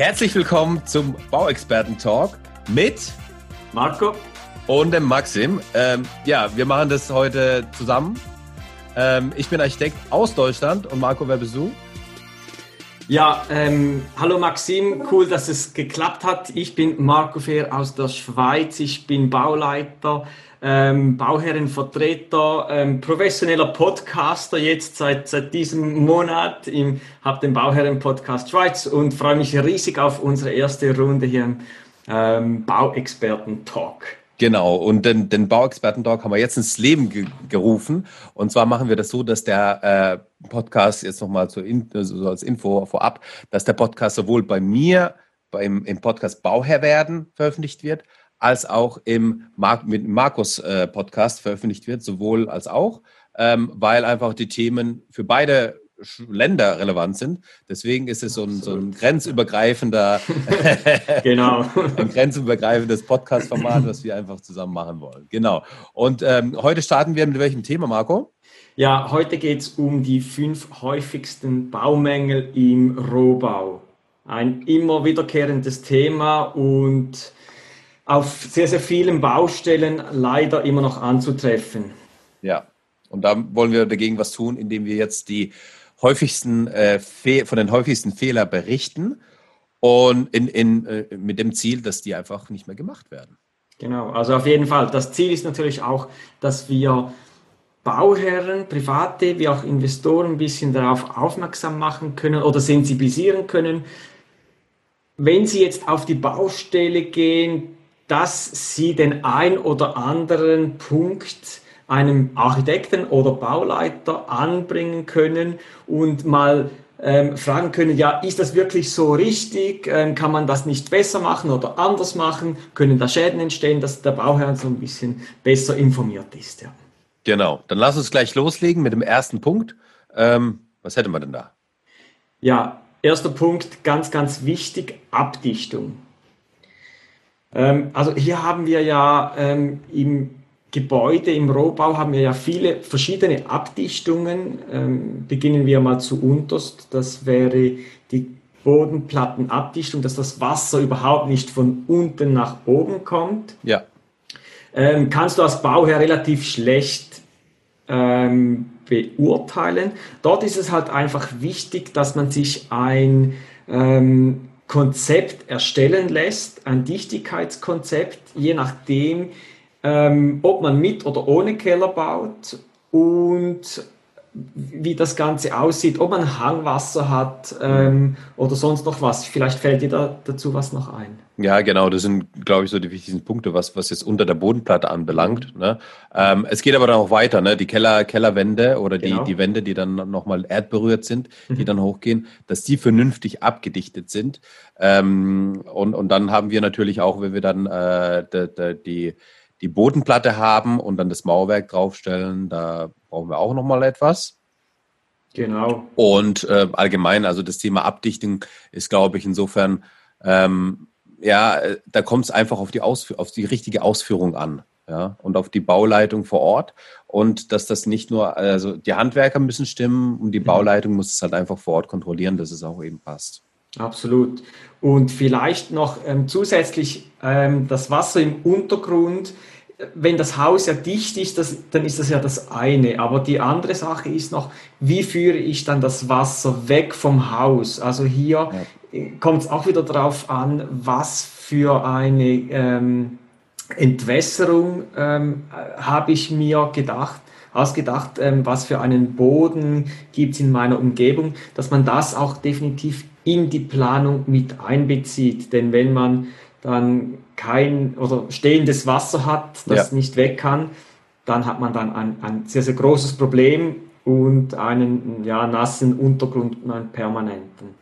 Herzlich willkommen zum Bauexperten-Talk mit Marco und dem Maxim. Ähm, ja, wir machen das heute zusammen. Ähm, ich bin Architekt aus Deutschland und Marco, wer bist du? Ja, ähm, hallo Maxim, cool, dass es geklappt hat. Ich bin Marco Fehr aus der Schweiz, ich bin Bauleiter, ähm, Bauherrenvertreter, ähm, professioneller Podcaster jetzt seit, seit diesem Monat. Ich habe den Bauherren-Podcast Schweiz und freue mich riesig auf unsere erste Runde hier im ähm, Bauexperten-Talk. Genau, und den, den Bauexperten-Talk haben wir jetzt ins Leben ge gerufen. Und zwar machen wir das so, dass der äh, Podcast, jetzt nochmal so also als Info vorab, dass der Podcast sowohl bei mir beim, im Podcast Bauherr werden veröffentlicht wird, als auch im Mar mit Markus äh, Podcast veröffentlicht wird, sowohl als auch, ähm, weil einfach die Themen für beide Länder relevant sind. Deswegen ist es so ein, so ein grenzübergreifender, genau. ein grenzübergreifendes Podcast-Format, was wir einfach zusammen machen wollen. Genau. Und ähm, heute starten wir mit welchem Thema, Marco? Ja, heute geht es um die fünf häufigsten Baumängel im Rohbau. Ein immer wiederkehrendes Thema und auf sehr, sehr vielen Baustellen leider immer noch anzutreffen. Ja, und da wollen wir dagegen was tun, indem wir jetzt die häufigsten, äh, von den häufigsten Fehlern berichten und in, in, äh, mit dem Ziel, dass die einfach nicht mehr gemacht werden. Genau, also auf jeden Fall. Das Ziel ist natürlich auch, dass wir Bauherren, Private wie auch Investoren ein bisschen darauf aufmerksam machen können oder sensibilisieren können, wenn sie jetzt auf die Baustelle gehen, dass sie den ein oder anderen Punkt einem Architekten oder Bauleiter anbringen können und mal ähm, fragen können, ja, ist das wirklich so richtig? Ähm, kann man das nicht besser machen oder anders machen? Können da Schäden entstehen, dass der Bauherr so ein bisschen besser informiert ist? Ja. Genau, dann lass uns gleich loslegen mit dem ersten Punkt. Ähm, was hätten wir denn da? Ja, erster Punkt, ganz, ganz wichtig, Abdichtung. Ähm, also hier haben wir ja ähm, im Gebäude im Rohbau haben wir ja viele verschiedene Abdichtungen. Ähm, beginnen wir mal zu unterst. Das wäre die Bodenplattenabdichtung, dass das Wasser überhaupt nicht von unten nach oben kommt. Ja. Ähm, kannst du als Bauherr relativ schlecht ähm, beurteilen. Dort ist es halt einfach wichtig, dass man sich ein ähm, Konzept erstellen lässt, ein Dichtigkeitskonzept, je nachdem, ähm, ob man mit oder ohne Keller baut und wie das Ganze aussieht, ob man Hangwasser hat ähm, oder sonst noch was. Vielleicht fällt dir da dazu was noch ein. Ja, genau, das sind, glaube ich, so die wichtigsten Punkte, was, was jetzt unter der Bodenplatte anbelangt. Ne? Ähm, es geht aber dann auch weiter, ne? die Keller, Kellerwände oder die, genau. die Wände, die dann nochmal erdberührt sind, die mhm. dann hochgehen, dass die vernünftig abgedichtet sind. Ähm, und, und dann haben wir natürlich auch, wenn wir dann äh, de, de, die die Bodenplatte haben und dann das Mauerwerk draufstellen, da brauchen wir auch nochmal etwas. Genau. Und äh, allgemein, also das Thema Abdichtung ist, glaube ich, insofern, ähm, ja, da kommt es einfach auf die, Ausf auf die richtige Ausführung an. Ja, und auf die Bauleitung vor Ort. Und dass das nicht nur, also die Handwerker müssen stimmen und die mhm. Bauleitung muss es halt einfach vor Ort kontrollieren, dass es auch eben passt. Absolut. Und vielleicht noch ähm, zusätzlich ähm, das Wasser im Untergrund wenn das Haus ja dicht ist, das, dann ist das ja das eine. Aber die andere Sache ist noch, wie führe ich dann das Wasser weg vom Haus? Also hier ja. Kommt es auch wieder darauf an, was für eine ähm, Entwässerung ähm, habe ich mir gedacht, ausgedacht, ähm, was für einen Boden gibt es in meiner Umgebung, dass man das auch definitiv in die Planung mit einbezieht. Denn wenn man dann kein oder stehendes Wasser hat, das ja. nicht weg kann, dann hat man dann ein, ein sehr, sehr großes Problem und einen ja, nassen Untergrund, einen permanenten.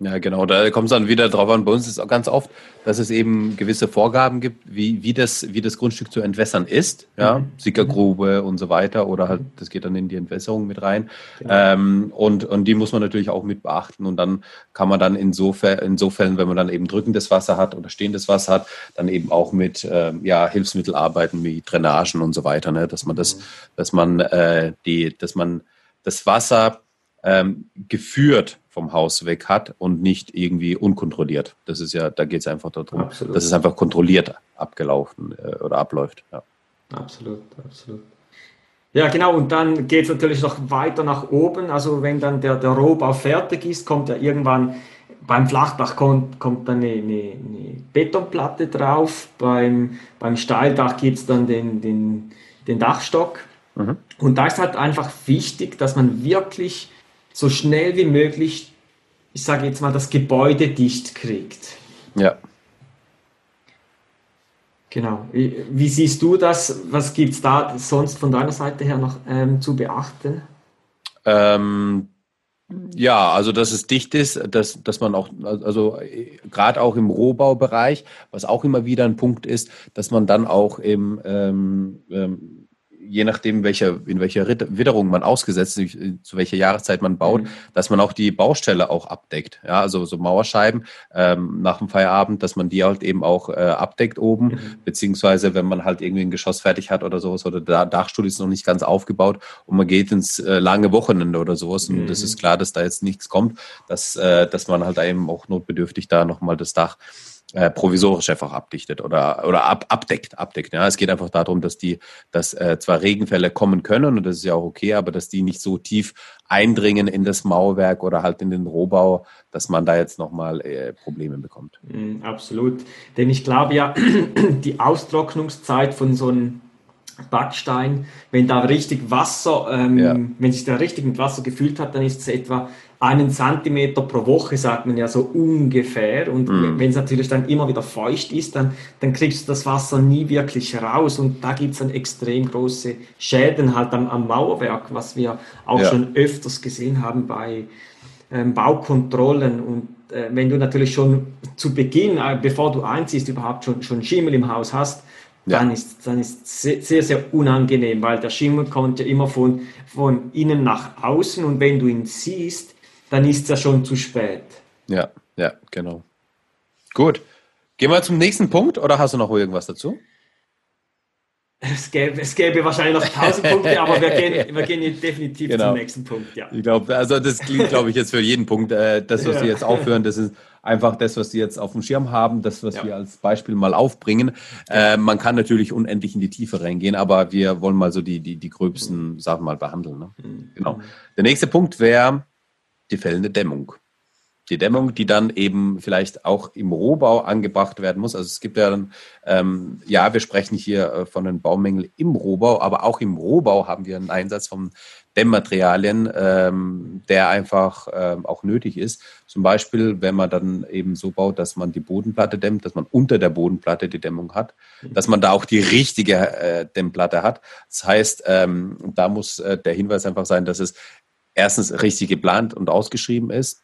Ja, genau. Da kommt es dann wieder drauf an. Bei uns ist es auch ganz oft, dass es eben gewisse Vorgaben gibt, wie, wie, das, wie das Grundstück zu entwässern ist. Ja, mhm. Sickergrube und so weiter. Oder halt, das geht dann in die Entwässerung mit rein. Genau. Ähm, und, und die muss man natürlich auch mit beachten. Und dann kann man dann insofern, insofern, wenn man dann eben drückendes Wasser hat oder stehendes Wasser hat, dann eben auch mit ähm, ja, Hilfsmittel arbeiten, wie Drainagen und so weiter. Ne? Dass man das, mhm. dass man äh, die, dass man das Wasser ähm, geführt vom Haus weg hat und nicht irgendwie unkontrolliert. Das ist ja, da geht es einfach darum, absolut. dass es einfach kontrolliert abgelaufen äh, oder abläuft. Ja. Absolut, absolut. Ja, genau, und dann geht es natürlich noch weiter nach oben. Also wenn dann der, der Rohbau fertig ist, kommt ja irgendwann beim Flachdach kommt, kommt dann eine, eine, eine Betonplatte drauf, beim, beim Steildach gibt es dann den, den, den Dachstock. Mhm. Und da ist halt einfach wichtig, dass man wirklich so schnell wie möglich, ich sage jetzt mal, das Gebäude dicht kriegt. Ja. Genau. Wie siehst du das? Was gibt es da sonst von deiner Seite her noch ähm, zu beachten? Ähm, ja, also dass es dicht ist, dass, dass man auch, also gerade auch im Rohbaubereich, was auch immer wieder ein Punkt ist, dass man dann auch im ähm, ähm, je nachdem, welcher, in welcher Witterung man ausgesetzt ist, zu welcher Jahreszeit man baut, mhm. dass man auch die Baustelle auch abdeckt. Ja, also so Mauerscheiben ähm, nach dem Feierabend, dass man die halt eben auch äh, abdeckt oben, mhm. beziehungsweise wenn man halt irgendwie ein Geschoss fertig hat oder sowas oder der Dachstuhl ist noch nicht ganz aufgebaut und man geht ins äh, lange Wochenende oder sowas und mhm. das ist klar, dass da jetzt nichts kommt, dass, äh, dass man halt eben auch notbedürftig da nochmal das Dach äh, provisorisch einfach abdichtet oder, oder ab, abdeckt, abdeckt. Ja. Es geht einfach darum, dass die, dass äh, zwar Regenfälle kommen können und das ist ja auch okay, aber dass die nicht so tief eindringen in das Mauerwerk oder halt in den Rohbau, dass man da jetzt nochmal äh, Probleme bekommt. Mm, absolut. Denn ich glaube ja, die Austrocknungszeit von so einem Backstein, wenn da richtig Wasser, ähm, ja. wenn sich da richtig mit Wasser gefüllt hat, dann ist es etwa einen Zentimeter pro Woche, sagt man ja so ungefähr. Und mm. wenn es natürlich dann immer wieder feucht ist, dann, dann kriegst du das Wasser nie wirklich raus. Und da gibt es dann extrem große Schäden halt am, am Mauerwerk, was wir auch ja. schon öfters gesehen haben bei ähm, Baukontrollen. Und äh, wenn du natürlich schon zu Beginn, äh, bevor du einziehst, überhaupt schon, schon Schimmel im Haus hast, ja. dann ist dann ist sehr, sehr, unangenehm, weil der Schimmel kommt ja immer von, von innen nach außen und wenn du ihn siehst, dann ist es ja schon zu spät. Ja, ja, genau. Gut. Gehen wir zum nächsten Punkt oder hast du noch irgendwas dazu? Es gäbe, es gäbe wahrscheinlich noch tausend Punkte, aber wir gehen, wir gehen definitiv genau. zum nächsten Punkt. Ja. Ich glaube, also das klingt, glaube ich, jetzt für jeden Punkt. Äh, das, was ja. Sie jetzt aufhören, das ist einfach das, was Sie jetzt auf dem Schirm haben, das, was ja. wir als Beispiel mal aufbringen. Äh, man kann natürlich unendlich in die Tiefe reingehen, aber wir wollen mal so die, die, die gröbsten Sachen mal behandeln. Ne? Mhm. Genau. Der nächste Punkt wäre die fällende Dämmung. Die Dämmung, die dann eben vielleicht auch im Rohbau angebracht werden muss. Also es gibt ja dann, ähm, ja, wir sprechen hier äh, von einem Baumengel im Rohbau, aber auch im Rohbau haben wir einen Einsatz von Dämmmaterialien, ähm, der einfach ähm, auch nötig ist. Zum Beispiel, wenn man dann eben so baut, dass man die Bodenplatte dämmt, dass man unter der Bodenplatte die Dämmung hat, dass man da auch die richtige äh, Dämmplatte hat. Das heißt, ähm, da muss äh, der Hinweis einfach sein, dass es erstens richtig geplant und ausgeschrieben ist.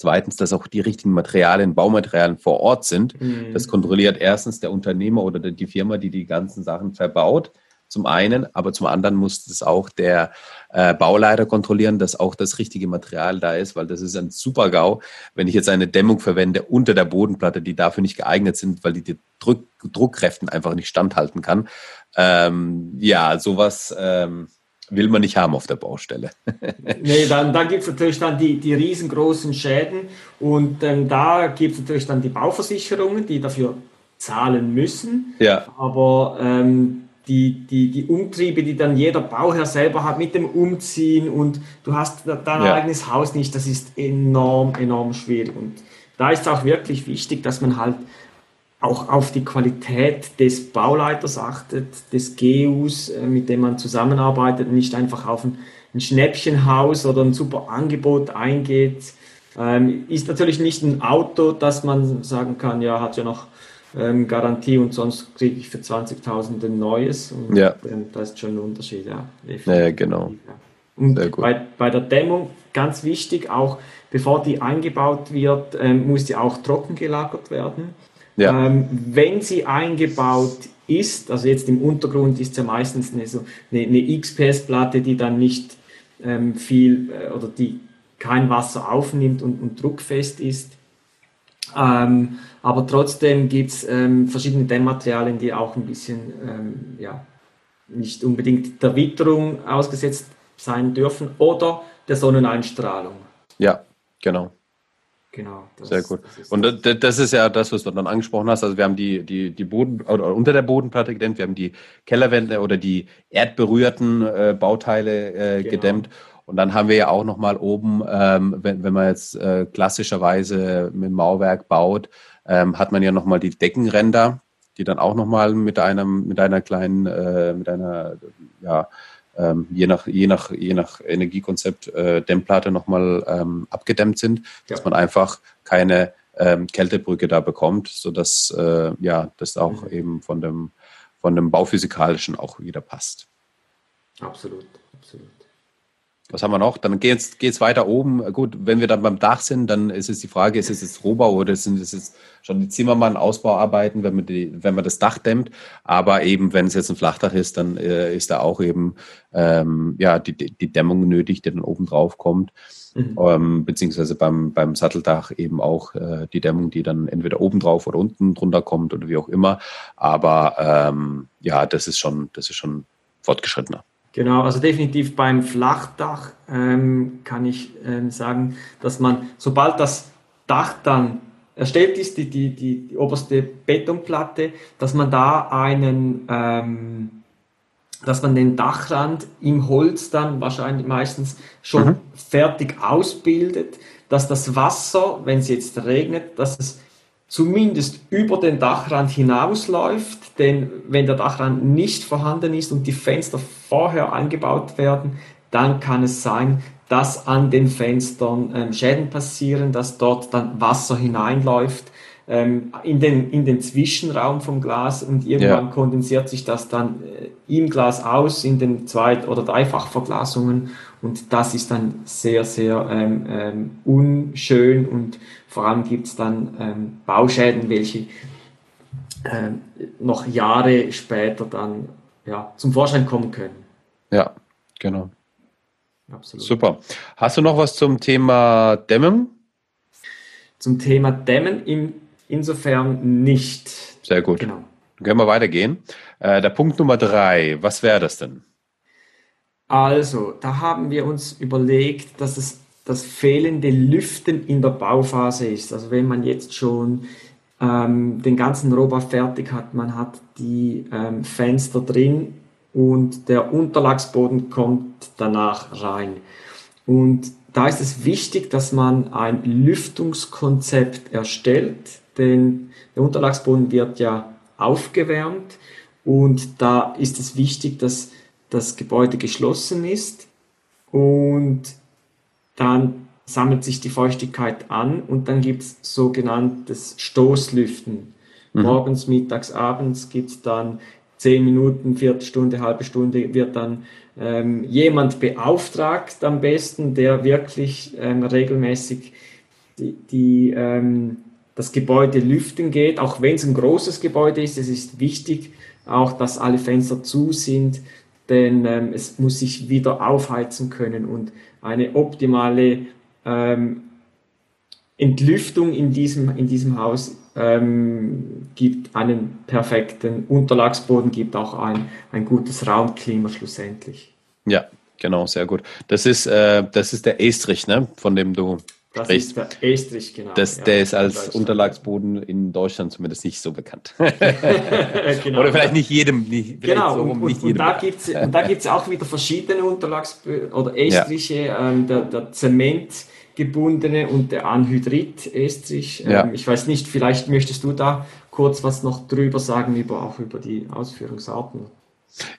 Zweitens, dass auch die richtigen Materialien, Baumaterialien vor Ort sind. Mhm. Das kontrolliert erstens der Unternehmer oder die Firma, die die ganzen Sachen verbaut. Zum einen, aber zum anderen muss es auch der äh, Bauleiter kontrollieren, dass auch das richtige Material da ist, weil das ist ein super GAU, wenn ich jetzt eine Dämmung verwende unter der Bodenplatte, die dafür nicht geeignet sind, weil die, die Druck, Druckkräften einfach nicht standhalten kann. Ähm, ja, sowas ähm, will man nicht haben auf der Baustelle. nee, dann, dann gibt es natürlich dann die, die riesengroßen Schäden und ähm, da gibt es natürlich dann die Bauversicherungen, die dafür zahlen müssen. Ja. Aber ähm, die, die, die Umtriebe, die dann jeder Bauherr selber hat mit dem Umziehen und du hast dein ja. eigenes Haus nicht, das ist enorm, enorm schwierig. Und da ist es auch wirklich wichtig, dass man halt auch auf die Qualität des Bauleiters achtet, des GUs, äh, mit dem man zusammenarbeitet nicht einfach auf ein, ein Schnäppchenhaus oder ein super Angebot eingeht. Ähm, ist natürlich nicht ein Auto, dass man sagen kann, ja, hat ja noch ähm, Garantie und sonst kriege ich für 20.000 ein neues. Und, ja. Ähm, da ist schon ein Unterschied, ja. Ja, genau. Und bei, bei der Dämmung ganz wichtig, auch bevor die eingebaut wird, ähm, muss die auch trocken gelagert werden. Ja. Ähm, wenn sie eingebaut ist, also jetzt im Untergrund ist ja meistens eine, so eine, eine XPS-Platte, die dann nicht ähm, viel äh, oder die kein Wasser aufnimmt und, und druckfest ist. Ähm, aber trotzdem gibt es ähm, verschiedene Dämmmaterialien, die auch ein bisschen ähm, ja, nicht unbedingt der Witterung ausgesetzt sein dürfen oder der Sonneneinstrahlung. Ja, genau. Genau. Das, Sehr gut. Und das ist ja das, was du dann angesprochen hast. Also wir haben die, die, die Boden oder unter der Bodenplatte gedämmt, wir haben die Kellerwände oder die erdberührten äh, Bauteile äh, genau. gedämmt. Und dann haben wir ja auch nochmal oben, ähm, wenn, wenn man jetzt äh, klassischerweise mit Mauerwerk baut, ähm, hat man ja nochmal die Deckenränder, die dann auch nochmal mit einem, mit einer kleinen, äh, mit einer, ja, ähm, je, nach, je, nach, je nach Energiekonzept äh, Dämmplatte nochmal ähm, abgedämmt sind, ja. dass man einfach keine ähm, Kältebrücke da bekommt, sodass äh, ja, das auch mhm. eben von dem, von dem Bauphysikalischen auch wieder passt. Absolut, absolut. Was haben wir noch? Dann geht es weiter oben. Gut, wenn wir dann beim Dach sind, dann ist es die Frage, ist es jetzt Rohbau oder sind es jetzt schon die Zimmermann-Ausbauarbeiten, wenn man, die, wenn man das Dach dämmt. Aber eben, wenn es jetzt ein Flachdach ist, dann äh, ist da auch eben ähm, ja, die, die Dämmung nötig, die dann oben drauf kommt. Mhm. Ähm, beziehungsweise beim, beim Satteldach eben auch äh, die Dämmung, die dann entweder oben drauf oder unten drunter kommt oder wie auch immer. Aber ähm, ja, das ist schon, das ist schon fortgeschrittener. Genau, also definitiv beim Flachdach ähm, kann ich ähm, sagen, dass man, sobald das Dach dann erstellt ist, die, die, die, die oberste Betonplatte, dass man da einen, ähm, dass man den Dachrand im Holz dann wahrscheinlich meistens schon mhm. fertig ausbildet, dass das Wasser, wenn es jetzt regnet, dass es zumindest über den Dachrand hinausläuft, denn wenn der Dachrand nicht vorhanden ist und die Fenster vorher eingebaut werden, dann kann es sein, dass an den Fenstern ähm, Schäden passieren, dass dort dann Wasser hineinläuft ähm, in, den, in den Zwischenraum vom Glas und irgendwann ja. kondensiert sich das dann äh, im Glas aus in den Zweit- oder Dreifachverglasungen und das ist dann sehr, sehr ähm, ähm, unschön und vor allem gibt es dann ähm, Bauschäden, welche ähm, noch Jahre später dann ja, zum Vorschein kommen können. Ja, genau. Absolut. Super. Hast du noch was zum Thema Dämmen? Zum Thema Dämmen in, insofern nicht. Sehr gut. Genau. Dann können wir weitergehen. Äh, der Punkt Nummer drei, was wäre das denn? Also, da haben wir uns überlegt, dass es das fehlende Lüften in der Bauphase ist. Also wenn man jetzt schon ähm, den ganzen Rohbau fertig hat, man hat die ähm, Fenster drin und der Unterlagsboden kommt danach rein. Und da ist es wichtig, dass man ein Lüftungskonzept erstellt, denn der Unterlagsboden wird ja aufgewärmt und da ist es wichtig, dass das Gebäude geschlossen ist und dann sammelt sich die Feuchtigkeit an und dann gibt es sogenanntes Stoßlüften. Mhm. Morgens, mittags, abends gibt es dann zehn Minuten, Viertelstunde, halbe Stunde wird dann ähm, jemand beauftragt am besten, der wirklich ähm, regelmäßig die, die ähm, das Gebäude lüften geht, auch wenn es ein großes Gebäude ist. Es ist wichtig, auch dass alle Fenster zu sind, denn ähm, es muss sich wieder aufheizen können und eine optimale ähm, Entlüftung in diesem, in diesem Haus ähm, gibt einen perfekten Unterlagsboden, gibt auch ein, ein gutes Raumklima schlussendlich. Ja, genau, sehr gut. Das ist, äh, das ist der Estrich, ne, von dem du das Recht. ist der Estrich, genau. Das, ja, der ist als Unterlagsboden in Deutschland zumindest nicht so bekannt. genau. Oder vielleicht nicht jedem. Nicht, genau, so und, nicht und, jedem und, da gibt's, und da gibt es auch wieder verschiedene Unterlagsböden oder Estriche, ja. ähm, der, der Zementgebundene und der Anhydrit-Estrich. Ähm, ja. Ich weiß nicht, vielleicht möchtest du da kurz was noch drüber sagen, über, auch über die Ausführungsarten.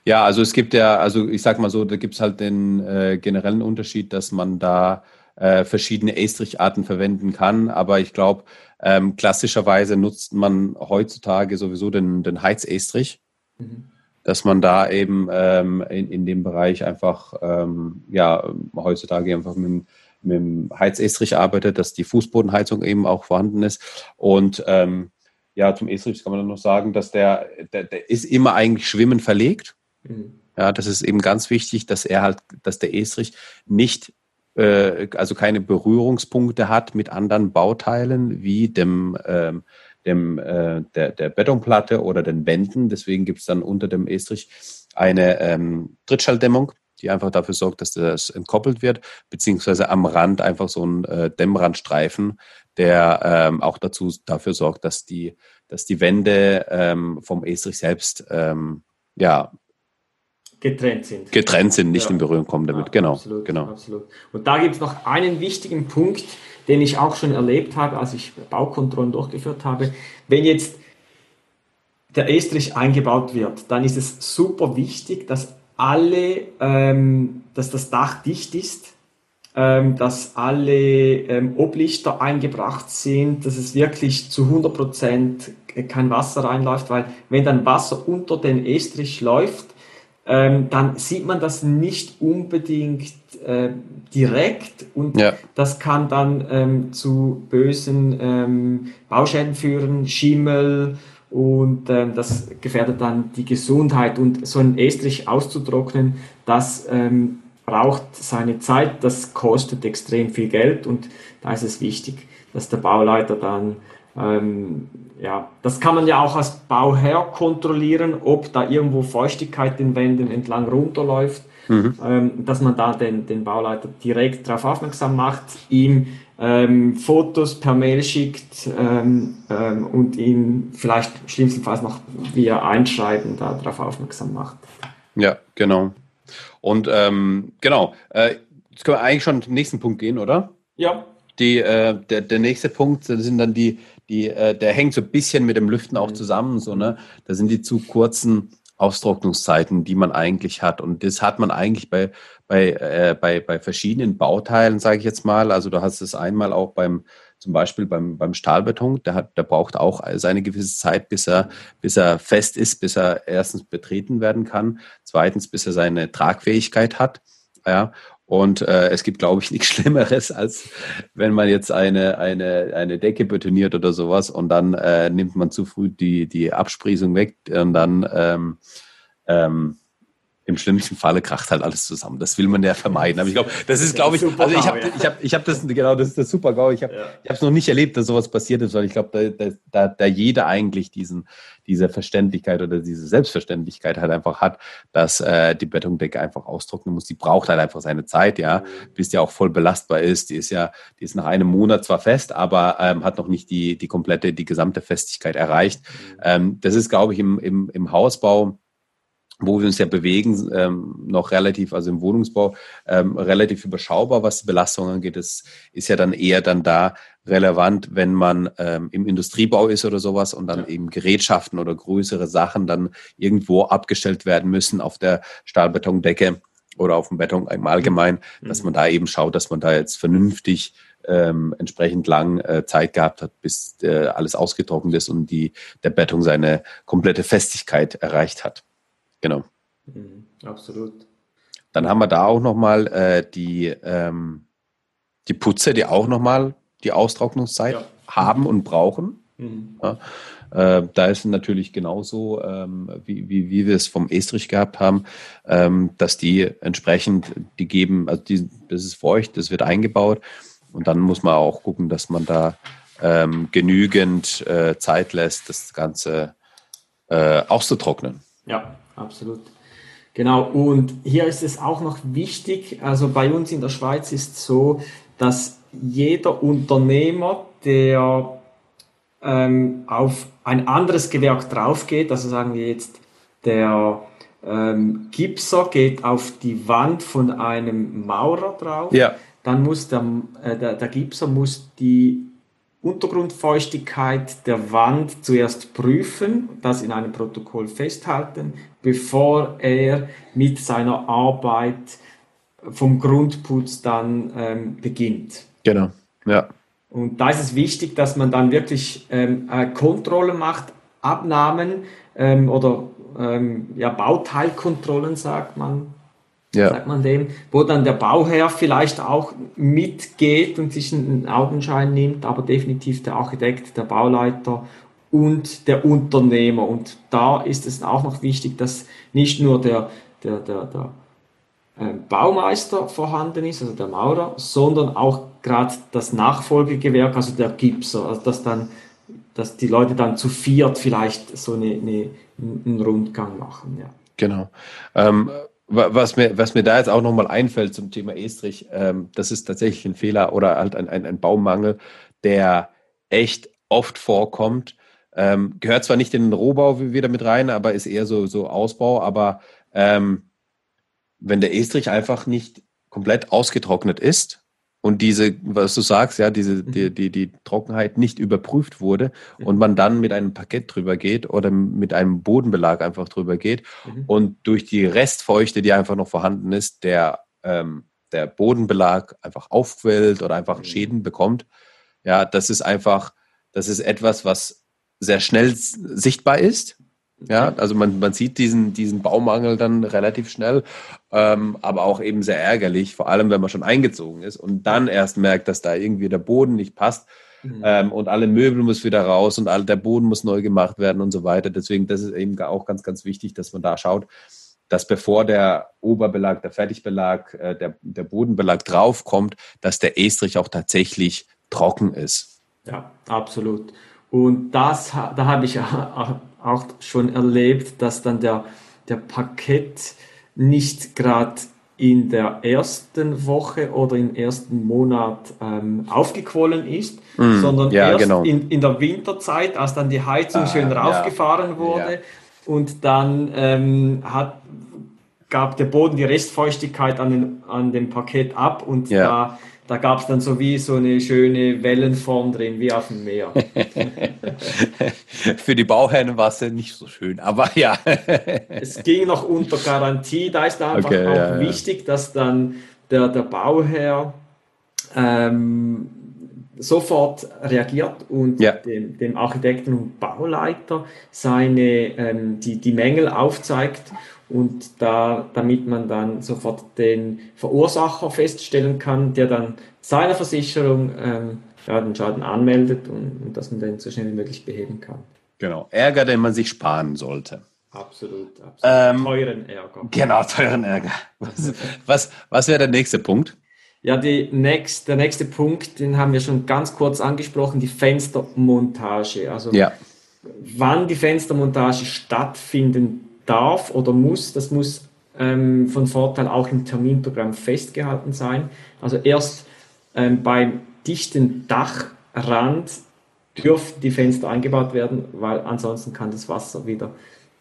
Ja, also es gibt ja, also ich sag mal so, da gibt es halt den äh, generellen Unterschied, dass man da äh, verschiedene Estricharten verwenden kann. Aber ich glaube, ähm, klassischerweise nutzt man heutzutage sowieso den, den Heizestrich, mhm. dass man da eben ähm, in, in dem Bereich einfach, ähm, ja, heutzutage einfach mit, mit dem Heizestrich arbeitet, dass die Fußbodenheizung eben auch vorhanden ist. Und ähm, ja, zum Estrich kann man dann noch sagen, dass der, der, der ist immer eigentlich schwimmend verlegt. Mhm. Ja, das ist eben ganz wichtig, dass er halt, dass der Estrich nicht äh, also keine Berührungspunkte hat mit anderen Bauteilen wie dem, ähm, dem äh, der, der Betonplatte oder den Wänden. Deswegen gibt es dann unter dem Estrich eine ähm, Trittschalldämmung, die einfach dafür sorgt, dass das entkoppelt wird, beziehungsweise am Rand einfach so ein äh, Dämmrandstreifen, der ähm, auch dazu dafür sorgt, dass die, dass die Wände ähm, vom Estrich selbst ähm, ja getrennt sind. Getrennt sind, nicht ja. in Berührung kommen damit. Ja, genau. Absolut, genau. absolut. Und da gibt es noch einen wichtigen Punkt, den ich auch schon erlebt habe, als ich Baukontrollen durchgeführt habe. Wenn jetzt der Estrich eingebaut wird, dann ist es super wichtig, dass alle, ähm, dass das Dach dicht ist, ähm, dass alle ähm, Oblichter eingebracht sind, dass es wirklich zu 100 Prozent kein Wasser reinläuft, weil wenn dann Wasser unter den Estrich läuft, ähm, dann sieht man das nicht unbedingt äh, direkt und ja. das kann dann ähm, zu bösen ähm, Bauschäden führen, Schimmel und ähm, das gefährdet dann die Gesundheit und so ein Estrich auszutrocknen, das ähm, braucht seine Zeit, das kostet extrem viel Geld und da ist es wichtig, dass der Bauleiter dann ähm, ja, das kann man ja auch als Bauherr kontrollieren, ob da irgendwo Feuchtigkeit den Wänden entlang runterläuft, mhm. ähm, dass man da den, den Bauleiter direkt darauf aufmerksam macht, ihm ähm, Fotos per Mail schickt ähm, ähm, und ihn vielleicht schlimmstenfalls noch via Einschreiben darauf aufmerksam macht. Ja, genau. Und ähm, genau, äh, jetzt können wir eigentlich schon zum nächsten Punkt gehen, oder? Ja. Die, äh, der, der nächste Punkt sind dann die, die, äh, der hängt so ein bisschen mit dem Lüften auch mhm. zusammen, so, ne? Da sind die zu kurzen Austrocknungszeiten, die man eigentlich hat. Und das hat man eigentlich bei, bei, äh, bei, bei verschiedenen Bauteilen, sage ich jetzt mal. Also du hast es einmal auch beim, zum Beispiel beim, beim Stahlbeton, der, hat, der braucht auch seine gewisse Zeit, bis er, bis er fest ist, bis er erstens betreten werden kann, zweitens, bis er seine Tragfähigkeit hat. Ja, und äh, es gibt, glaube ich, nichts Schlimmeres, als wenn man jetzt eine, eine, eine Decke betoniert oder sowas und dann äh, nimmt man zu früh die, die Absprießung weg und dann ähm, ähm, im schlimmsten Falle kracht halt alles zusammen. Das will man ja vermeiden. Aber ich glaube, das ist, glaube ich, also ich habe ich hab, ich hab das, genau, das ist das Super-GAU. Ich habe ja. es noch nicht erlebt, dass sowas passiert ist, weil ich glaube, da, da, da jeder eigentlich diesen, diese Verständlichkeit oder diese Selbstverständlichkeit halt einfach hat, dass äh, die Betondecke einfach austrocknen muss. Die braucht halt einfach seine Zeit, ja, mhm. bis die auch voll belastbar ist. Die ist ja, die ist nach einem Monat zwar fest, aber ähm, hat noch nicht die, die komplette, die gesamte Festigkeit erreicht. Mhm. Ähm, das ist, glaube ich, im, im, im Hausbau wo wir uns ja bewegen, ähm, noch relativ, also im Wohnungsbau, ähm, relativ überschaubar, was die Belastung angeht. Das ist ja dann eher dann da relevant, wenn man ähm, im Industriebau ist oder sowas und dann ja. eben Gerätschaften oder größere Sachen dann irgendwo abgestellt werden müssen auf der Stahlbetondecke oder auf dem Beton im Allgemeinen, mhm. dass man da eben schaut, dass man da jetzt vernünftig ähm, entsprechend lang äh, Zeit gehabt hat, bis äh, alles ausgetrocknet ist und die, der Beton seine komplette Festigkeit erreicht hat. Genau. Mhm, absolut. Dann haben wir da auch nochmal äh, die, ähm, die Putze, die auch nochmal die Austrocknungszeit ja. haben und brauchen. Mhm. Ja, äh, da ist natürlich genauso, ähm, wie, wie, wie wir es vom Estrich gehabt haben, ähm, dass die entsprechend, die geben, also die, das ist feucht, das wird eingebaut und dann muss man auch gucken, dass man da ähm, genügend äh, Zeit lässt, das Ganze äh, auszutrocknen. Ja, absolut. Genau, und hier ist es auch noch wichtig, also bei uns in der Schweiz ist es so, dass jeder Unternehmer, der ähm, auf ein anderes Gewerk draufgeht, also sagen wir jetzt, der ähm, Gipser geht auf die Wand von einem Maurer drauf, ja. dann muss der, äh, der, der Gipser muss die Untergrundfeuchtigkeit der Wand zuerst prüfen, das in einem Protokoll festhalten, bevor er mit seiner Arbeit vom Grundputz dann ähm, beginnt. Genau, ja. Und da ist es wichtig, dass man dann wirklich ähm, äh, Kontrollen macht, Abnahmen ähm, oder ähm, ja, Bauteilkontrollen, sagt man, ja. sagt man dem, wo dann der Bauherr vielleicht auch mitgeht und sich einen Augenschein nimmt, aber definitiv der Architekt, der Bauleiter und der Unternehmer. Und da ist es auch noch wichtig, dass nicht nur der, der, der, der äh, Baumeister vorhanden ist, also der Maurer, sondern auch gerade das Nachfolgegewerk, also der Gipser, also dass dann dass die Leute dann zu viert vielleicht so eine, eine einen Rundgang machen. Ja. Genau. Ähm, Was mir, was mir da jetzt auch nochmal einfällt zum Thema Estrich, ähm, das ist tatsächlich ein Fehler oder halt ein, ein, ein Baumangel, der echt oft vorkommt. Ähm, gehört zwar nicht in den Rohbau wieder mit rein, aber ist eher so, so Ausbau. Aber ähm, wenn der Estrich einfach nicht komplett ausgetrocknet ist, und diese, was du sagst, ja, diese, die, mhm. die, die Trockenheit nicht überprüft wurde mhm. und man dann mit einem Parkett drüber geht oder mit einem Bodenbelag einfach drüber geht mhm. und durch die Restfeuchte, die einfach noch vorhanden ist, der, ähm, der Bodenbelag einfach aufquellt oder einfach mhm. Schäden bekommt. Ja, das ist einfach, das ist etwas, was sehr schnell sichtbar ist ja, also man, man sieht diesen, diesen Baumangel dann relativ schnell, ähm, aber auch eben sehr ärgerlich, vor allem wenn man schon eingezogen ist und dann erst merkt, dass da irgendwie der Boden nicht passt mhm. ähm, und alle Möbel muss wieder raus und all, der Boden muss neu gemacht werden und so weiter. Deswegen, das ist eben auch ganz, ganz wichtig, dass man da schaut, dass bevor der Oberbelag, der Fertigbelag, äh, der, der Bodenbelag draufkommt, dass der Estrich auch tatsächlich trocken ist. Ja, absolut. Und das, da habe ich auch schon erlebt, dass dann der, der Parkett nicht gerade in der ersten Woche oder im ersten Monat ähm, aufgequollen ist, mm, sondern ja, erst genau. in, in der Winterzeit, als dann die Heizung ah, schön raufgefahren ja, wurde ja. und dann ähm, hat, gab der Boden die Restfeuchtigkeit an, den, an dem Parkett ab und da da gab es dann so wie so eine schöne Wellenform drin, wie auf dem Meer. Für die Bauherren war es ja nicht so schön, aber ja. es ging noch unter Garantie. Da ist einfach okay, auch ja, wichtig, dass dann der, der Bauherr ähm, sofort reagiert und ja. dem, dem, Architekten und Bauleiter seine, ähm, die, die Mängel aufzeigt und da, damit man dann sofort den Verursacher feststellen kann, der dann seiner Versicherung ähm, ja, den Schaden anmeldet und, und, dass man den so schnell wie möglich beheben kann. Genau, Ärger, den man sich sparen sollte. Absolut, absolut. Ähm, teuren Ärger. Genau, teuren Ärger. Was, was, was wäre der nächste Punkt? Ja, die next, der nächste Punkt, den haben wir schon ganz kurz angesprochen, die Fenstermontage. Also ja. wann die Fenstermontage stattfinden darf oder muss, das muss ähm, von Vorteil auch im Terminprogramm festgehalten sein. Also erst ähm, beim dichten Dachrand dürfen die Fenster eingebaut werden, weil ansonsten kann das Wasser wieder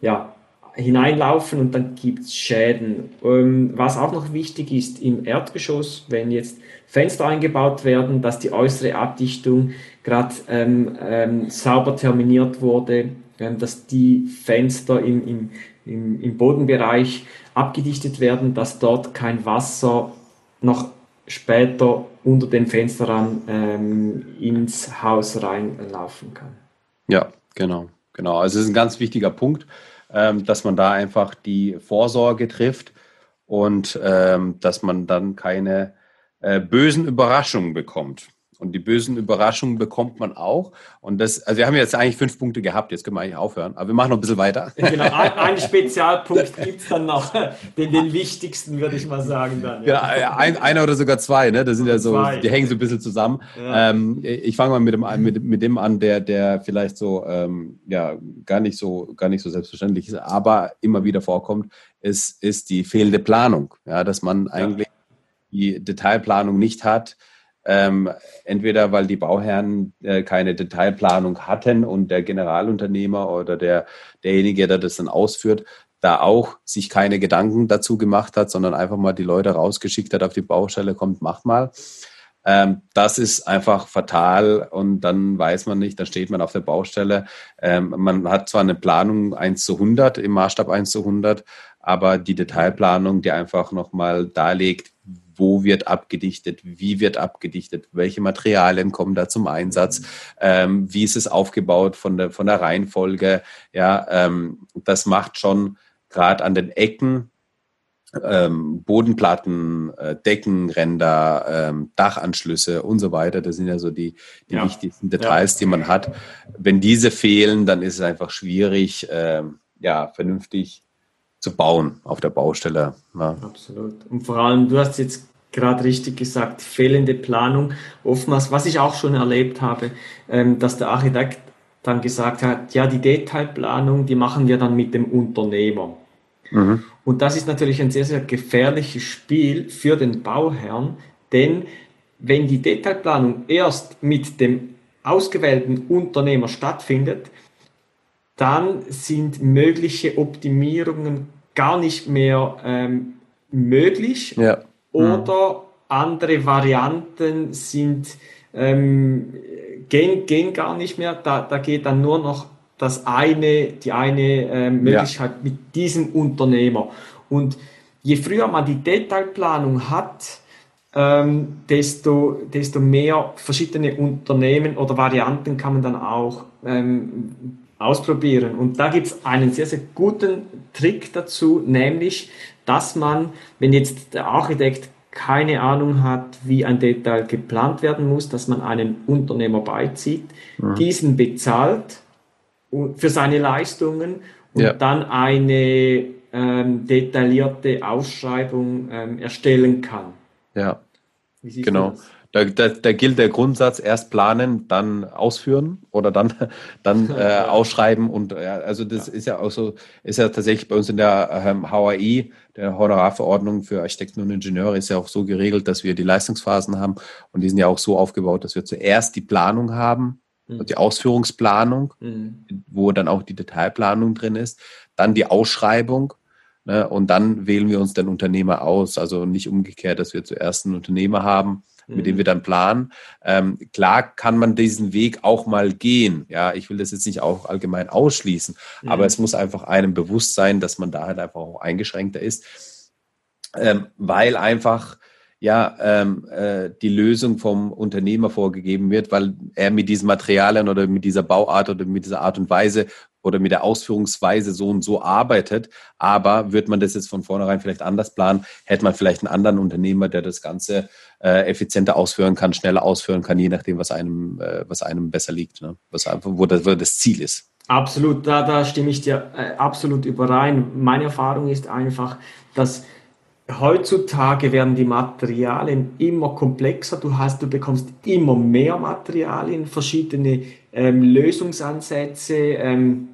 ja, hineinlaufen und dann gibt es Schäden. Ähm, was auch noch wichtig ist im Erdgeschoss, wenn jetzt Fenster eingebaut werden, dass die äußere Abdichtung gerade ähm, ähm, sauber terminiert wurde, ähm, dass die Fenster im, im im, im Bodenbereich abgedichtet werden, dass dort kein Wasser noch später unter dem Fensterrahmen ähm, ins Haus reinlaufen kann. Ja, genau, genau. Also es ist ein ganz wichtiger Punkt, ähm, dass man da einfach die Vorsorge trifft und ähm, dass man dann keine äh, bösen Überraschungen bekommt. Und die bösen Überraschungen bekommt man auch. Und das, also wir haben jetzt eigentlich fünf Punkte gehabt, jetzt können wir eigentlich aufhören, aber wir machen noch ein bisschen weiter. Genau, ein, einen Spezialpunkt gibt es dann noch, den, den wichtigsten, würde ich mal sagen. Dann, ja. ja ein, einer oder sogar zwei, ne? Das sind ja so, zwei. die hängen so ein bisschen zusammen. Ja. Ähm, ich fange mal mit dem, mit, mit dem an, der, der vielleicht so ähm, ja gar nicht so, gar nicht so selbstverständlich ist, aber immer wieder vorkommt, ist, ist die fehlende Planung. Ja, dass man eigentlich ja. die Detailplanung nicht hat ähm, entweder weil die Bauherren äh, keine Detailplanung hatten und der Generalunternehmer oder der, derjenige, der das dann ausführt, da auch sich keine Gedanken dazu gemacht hat, sondern einfach mal die Leute rausgeschickt hat auf die Baustelle, kommt, macht mal. Ähm, das ist einfach fatal und dann weiß man nicht, dann steht man auf der Baustelle. Ähm, man hat zwar eine Planung 1 zu 100 im Maßstab 1 zu 100, aber die Detailplanung, die einfach nochmal darlegt, wo wird abgedichtet, wie wird abgedichtet, welche Materialien kommen da zum Einsatz, ähm, wie ist es aufgebaut von der, von der Reihenfolge. Ja, ähm, das macht schon gerade an den Ecken ähm, Bodenplatten, äh, Deckenränder, ähm, Dachanschlüsse und so weiter. Das sind ja so die, die ja. wichtigsten Details, ja. die man hat. Wenn diese fehlen, dann ist es einfach schwierig, ähm, ja, vernünftig zu bauen auf der Baustelle. Ja. Absolut. Und vor allem, du hast jetzt gerade richtig gesagt, fehlende Planung. Oftmals, was ich auch schon erlebt habe, ähm, dass der Architekt dann gesagt hat, ja, die Detailplanung, die machen wir dann mit dem Unternehmer. Mhm. Und das ist natürlich ein sehr, sehr gefährliches Spiel für den Bauherrn, denn wenn die Detailplanung erst mit dem ausgewählten Unternehmer stattfindet, dann sind mögliche Optimierungen gar nicht mehr ähm, möglich ja. oder mhm. andere Varianten sind ähm, gehen, gehen gar nicht mehr. Da, da geht dann nur noch das eine, die eine ähm, Möglichkeit ja. mit diesem Unternehmer. Und je früher man die Detailplanung hat, ähm, desto, desto mehr verschiedene Unternehmen oder Varianten kann man dann auch ähm, ausprobieren. Und da gibt es einen sehr, sehr guten Trick dazu, nämlich, dass man, wenn jetzt der Architekt keine Ahnung hat, wie ein Detail geplant werden muss, dass man einen Unternehmer beizieht, mhm. diesen bezahlt für seine Leistungen und ja. dann eine ähm, detaillierte Ausschreibung ähm, erstellen kann. Ja, genau. Da, da, da, gilt der Grundsatz, erst planen, dann ausführen oder dann, dann äh, ausschreiben. Und ja, also das ja. ist ja auch so, ist ja tatsächlich bei uns in der ähm, HAI, der Honorarverordnung für Architekten und Ingenieure, ist ja auch so geregelt, dass wir die Leistungsphasen haben. Und die sind ja auch so aufgebaut, dass wir zuerst die Planung haben, mhm. die Ausführungsplanung, mhm. wo dann auch die Detailplanung drin ist, dann die Ausschreibung Ne? Und dann wählen wir uns den Unternehmer aus. Also nicht umgekehrt, dass wir zuerst einen Unternehmer haben, mit dem mhm. wir dann planen. Ähm, klar kann man diesen Weg auch mal gehen. Ja, ich will das jetzt nicht auch allgemein ausschließen, mhm. aber es muss einfach einem bewusst sein, dass man da halt einfach auch eingeschränkter ist, ähm, weil einfach ja ähm, äh, die Lösung vom Unternehmer vorgegeben wird, weil er mit diesen Materialien oder mit dieser Bauart oder mit dieser Art und Weise oder mit der Ausführungsweise so und so arbeitet. Aber wird man das jetzt von vornherein vielleicht anders planen, hätte man vielleicht einen anderen Unternehmer, der das Ganze äh, effizienter ausführen kann, schneller ausführen kann, je nachdem, was einem, äh, was einem besser liegt, ne? was einfach, wo das, wo das Ziel ist. Absolut, da, da stimme ich dir äh, absolut überein. Meine Erfahrung ist einfach, dass heutzutage werden die Materialien immer komplexer. Du hast, du bekommst immer mehr Materialien, verschiedene ähm, Lösungsansätze, ähm,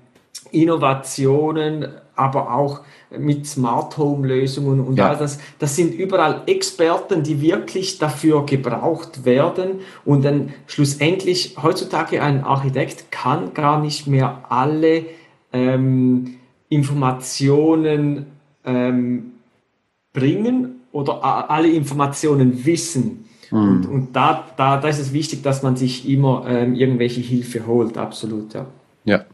Innovationen, aber auch mit Smart Home Lösungen und ja. all das. Das sind überall Experten, die wirklich dafür gebraucht werden. Und dann schlussendlich heutzutage ein Architekt kann gar nicht mehr alle ähm, Informationen ähm, bringen oder alle Informationen wissen. Mhm. Und, und da, da, da ist es wichtig, dass man sich immer ähm, irgendwelche Hilfe holt, absolut, ja. Ja.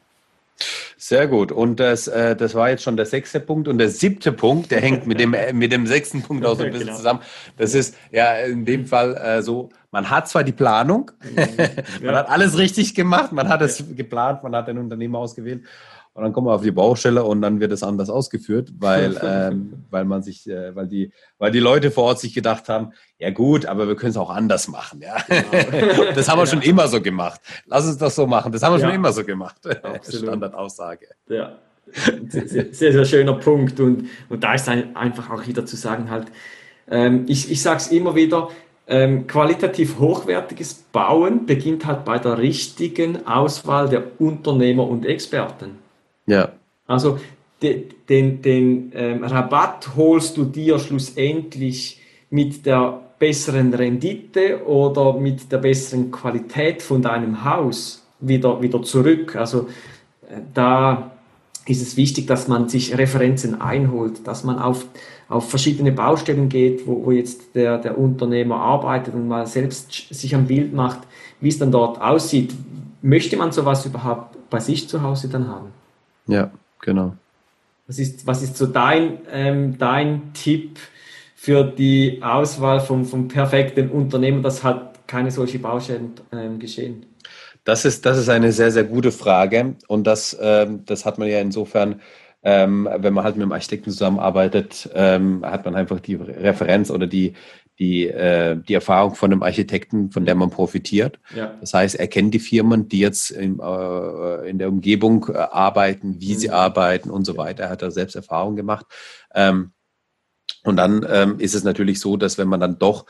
Sehr gut. Und das, äh, das war jetzt schon der sechste Punkt. Und der siebte Punkt, der hängt mit dem, äh, mit dem sechsten Punkt auch so ein bisschen genau. zusammen. Das ist ja in dem Fall äh, so, man hat zwar die Planung, man ja. hat alles richtig gemacht, man hat es geplant, man hat den Unternehmer ausgewählt und dann kommen wir auf die Baustelle und dann wird es anders ausgeführt, weil, ähm, weil man sich, äh, weil die, weil die Leute vor Ort sich gedacht haben, ja gut, aber wir können es auch anders machen. Ja? Genau. das haben wir ja. schon immer so gemacht. Lass uns das so machen. Das haben wir ja. schon immer so gemacht. Standardaussage. Ja. Sehr, sehr, sehr, schöner Punkt. Und, und da ist einfach auch wieder zu sagen, halt, ähm, ich, ich sage es immer wieder, ähm, qualitativ hochwertiges Bauen beginnt halt bei der richtigen Auswahl der Unternehmer und Experten. Ja. Also de, den, den ähm, Rabatt holst du dir schlussendlich mit der besseren Rendite oder mit der besseren Qualität von deinem Haus wieder, wieder zurück. Also äh, da ist es wichtig, dass man sich Referenzen einholt, dass man auf, auf verschiedene Baustellen geht, wo, wo jetzt der, der Unternehmer arbeitet und mal selbst sich ein Bild macht, wie es dann dort aussieht. Möchte man sowas überhaupt bei sich zu Hause dann haben? Ja, genau. Was ist, was ist so dein, ähm, dein Tipp für die Auswahl vom, vom perfekten Unternehmer, dass halt keine solche Baustellen ähm, geschehen? Das ist, das ist eine sehr, sehr gute Frage. Und das, ähm, das hat man ja insofern, ähm, wenn man halt mit dem Architekten zusammenarbeitet, ähm, hat man einfach die Referenz oder die, die, äh, die Erfahrung von einem Architekten, von der man profitiert. Ja. Das heißt, er kennt die Firmen, die jetzt in, äh, in der Umgebung äh, arbeiten, wie mhm. sie arbeiten und so weiter. Er hat da selbst Erfahrung gemacht. Ähm, und dann ähm, ist es natürlich so, dass wenn man dann doch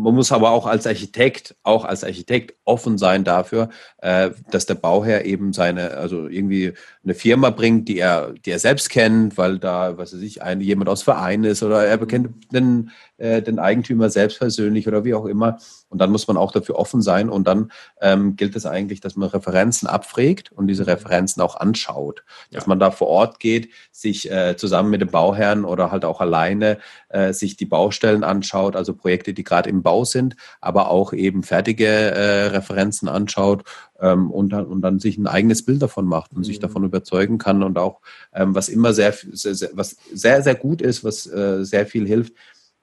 man muss aber auch als Architekt, auch als Architekt offen sein dafür, äh, dass der Bauherr eben seine, also irgendwie eine Firma bringt, die er, die er selbst kennt, weil da, was weiß ich, ein, jemand aus Verein ist oder er kennt den, äh, den Eigentümer selbst persönlich oder wie auch immer. Und dann muss man auch dafür offen sein. Und dann ähm, gilt es eigentlich, dass man Referenzen abfragt und diese Referenzen auch anschaut. Dass ja. man da vor Ort geht, sich äh, zusammen mit dem Bauherrn oder halt auch alleine äh, sich die Baustellen anschaut, also Projekte, die gerade im Bau sind, aber auch eben fertige äh, Referenzen anschaut ähm, und, dann, und dann sich ein eigenes Bild davon macht und mhm. sich davon überzeugen kann und auch, ähm, was immer sehr, sehr, sehr, was sehr, sehr gut ist, was äh, sehr viel hilft,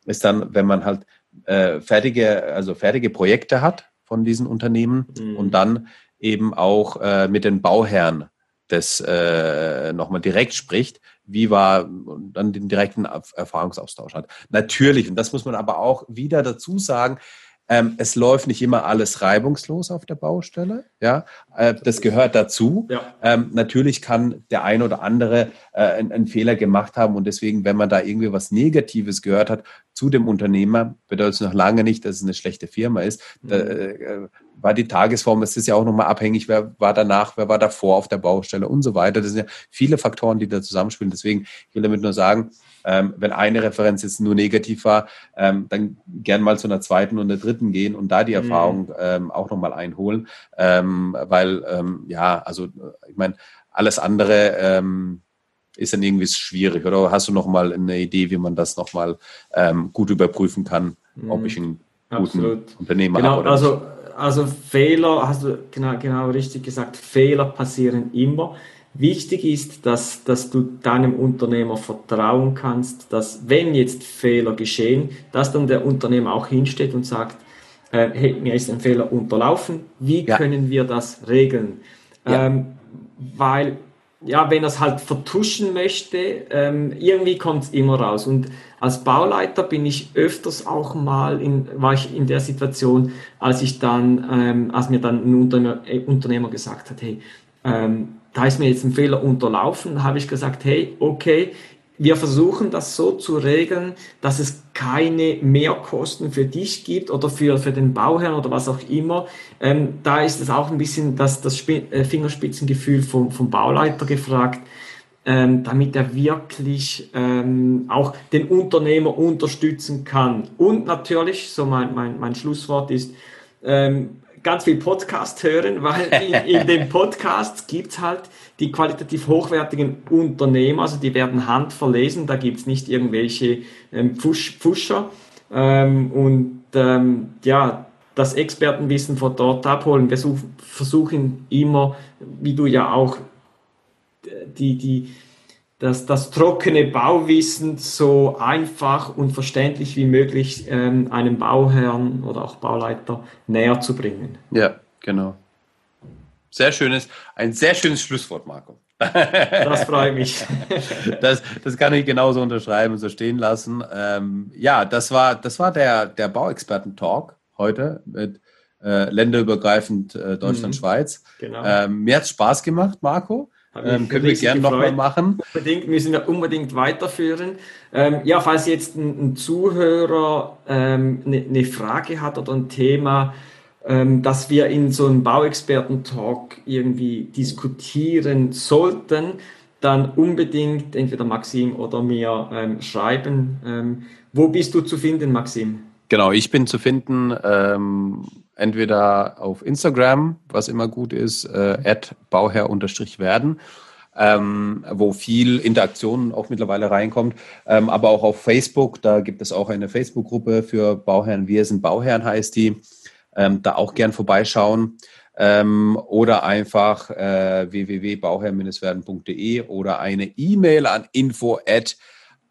ist dann, wenn man halt äh, fertige, also fertige Projekte hat von diesen Unternehmen mhm. und dann eben auch äh, mit den Bauherren das äh, nochmal direkt spricht, wie war dann den direkten Erfahrungsaustausch hat. Natürlich, und das muss man aber auch wieder dazu sagen, ähm, es läuft nicht immer alles reibungslos auf der Baustelle. Ja, äh, das gehört dazu. Ja. Ähm, natürlich kann der ein oder andere äh, einen, einen, Fehler gemacht haben und deswegen, wenn man da irgendwie was Negatives gehört hat zu dem Unternehmer, bedeutet es noch lange nicht, dass es eine schlechte Firma ist. Mhm. Da, äh, war die Tagesform, es ist ja auch nochmal abhängig, wer war danach, wer war davor auf der Baustelle und so weiter. Das sind ja viele Faktoren, die da zusammenspielen. Deswegen, ich will damit nur sagen, ähm, wenn eine Referenz jetzt nur negativ war, ähm, dann gern mal zu einer zweiten und einer dritten gehen und da die mhm. Erfahrung ähm, auch nochmal einholen. Ähm, weil, ähm, ja, also ich meine, alles andere ähm, ist dann irgendwie schwierig. Oder hast du nochmal eine Idee, wie man das nochmal ähm, gut überprüfen kann, mhm. ob ich einen guten Absolut. Unternehmer genau, habe? Oder also, also Fehler, hast du genau, genau richtig gesagt, Fehler passieren immer. Wichtig ist, dass, dass du deinem Unternehmer vertrauen kannst, dass wenn jetzt Fehler geschehen, dass dann der Unternehmer auch hinsteht und sagt, äh, hey, mir ist ein Fehler unterlaufen, wie ja. können wir das regeln? Ja. Ähm, weil, ja, wenn er es halt vertuschen möchte, ähm, irgendwie kommt es immer raus. Und als Bauleiter bin ich öfters auch mal in, war ich in der Situation, als ich dann, ähm, als mir dann ein Unternehmer, äh, Unternehmer gesagt hat, hey, ähm, da ist mir jetzt ein Fehler unterlaufen, habe ich gesagt, hey, okay, wir versuchen das so zu regeln, dass es keine Mehrkosten für dich gibt oder für, für den Bauherrn oder was auch immer. Ähm, da ist es auch ein bisschen das, das äh, Fingerspitzengefühl vom, vom Bauleiter gefragt, ähm, damit er wirklich ähm, auch den Unternehmer unterstützen kann. Und natürlich, so mein, mein, mein Schlusswort ist, ähm, ganz viel Podcast hören, weil in, in den Podcasts gibt's halt die qualitativ hochwertigen Unternehmer, also die werden handverlesen, da gibt's nicht irgendwelche ähm, Pfusch, Pfuscher. Ähm, und ähm, ja, das Expertenwissen von dort abholen. Wir versuchen immer, wie du ja auch, die, die, das, das trockene Bauwissen so einfach und verständlich wie möglich ähm, einem Bauherrn oder auch Bauleiter näher zu bringen. Ja, genau. Sehr schönes, ein sehr schönes Schlusswort, Marco. Das freut mich. Das, das kann ich genauso unterschreiben und so stehen lassen. Ähm, ja, das war, das war der, der Bauexperten-Talk heute mit äh, länderübergreifend äh, Deutschland-Schweiz. Mhm, genau. Ähm, mir hat es Spaß gemacht, Marco. Ähm, können wir gerne nochmal machen. Unbedingt, müssen wir unbedingt weiterführen. Ähm, ja, falls jetzt ein, ein Zuhörer eine ähm, ne, ne Frage hat oder ein Thema, ähm, dass wir in so einem Bauexperten-Talk irgendwie diskutieren sollten, dann unbedingt entweder Maxim oder mir ähm, schreiben. Ähm, wo bist du zu finden, Maxim? Genau, ich bin zu finden ähm, entweder auf Instagram, was immer gut ist, äh, bauherr-werden, ähm, wo viel Interaktion auch mittlerweile reinkommt, ähm, aber auch auf Facebook, da gibt es auch eine Facebook-Gruppe für Bauherren, wir sind Bauherren heißt die, ähm, da auch gern vorbeischauen. Ähm, oder einfach äh, www.bauherr-werden.de oder eine E-Mail an info at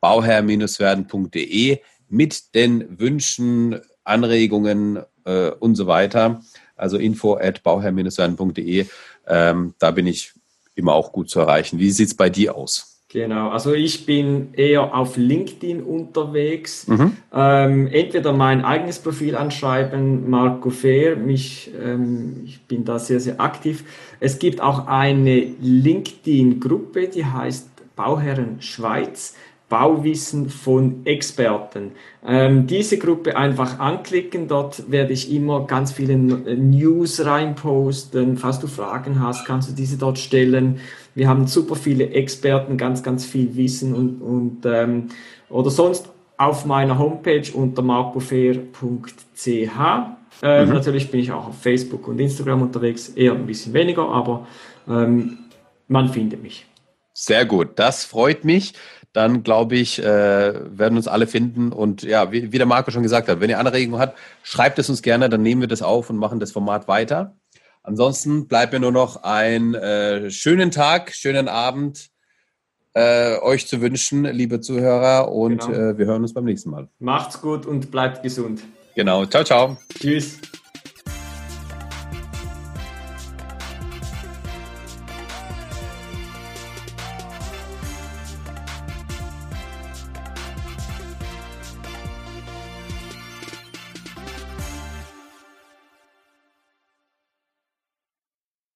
bauherr-werden.de mit den Wünschen, Anregungen äh, und so weiter. Also info at bauherr-werden.de. Ähm, da bin ich immer auch gut zu erreichen. Wie sieht es bei dir aus? Genau, also ich bin eher auf LinkedIn unterwegs. Mhm. Ähm, entweder mein eigenes Profil anschreiben, Marco Fair, mich, ähm, ich bin da sehr, sehr aktiv. Es gibt auch eine LinkedIn-Gruppe, die heißt Bauherren Schweiz. Bauwissen von Experten. Ähm, diese Gruppe einfach anklicken, dort werde ich immer ganz viele News reinposten. Falls du Fragen hast, kannst du diese dort stellen. Wir haben super viele Experten, ganz, ganz viel Wissen und, und ähm, oder sonst auf meiner Homepage unter marcofair.ch. Ähm, mhm. Natürlich bin ich auch auf Facebook und Instagram unterwegs, eher ein bisschen weniger, aber ähm, man findet mich. Sehr gut, das freut mich dann glaube ich, äh, werden uns alle finden. Und ja, wie, wie der Marco schon gesagt hat, wenn ihr Anregungen habt, schreibt es uns gerne, dann nehmen wir das auf und machen das Format weiter. Ansonsten bleibt mir nur noch einen äh, schönen Tag, schönen Abend äh, euch zu wünschen, liebe Zuhörer. Und genau. äh, wir hören uns beim nächsten Mal. Macht's gut und bleibt gesund. Genau. Ciao, ciao. Tschüss.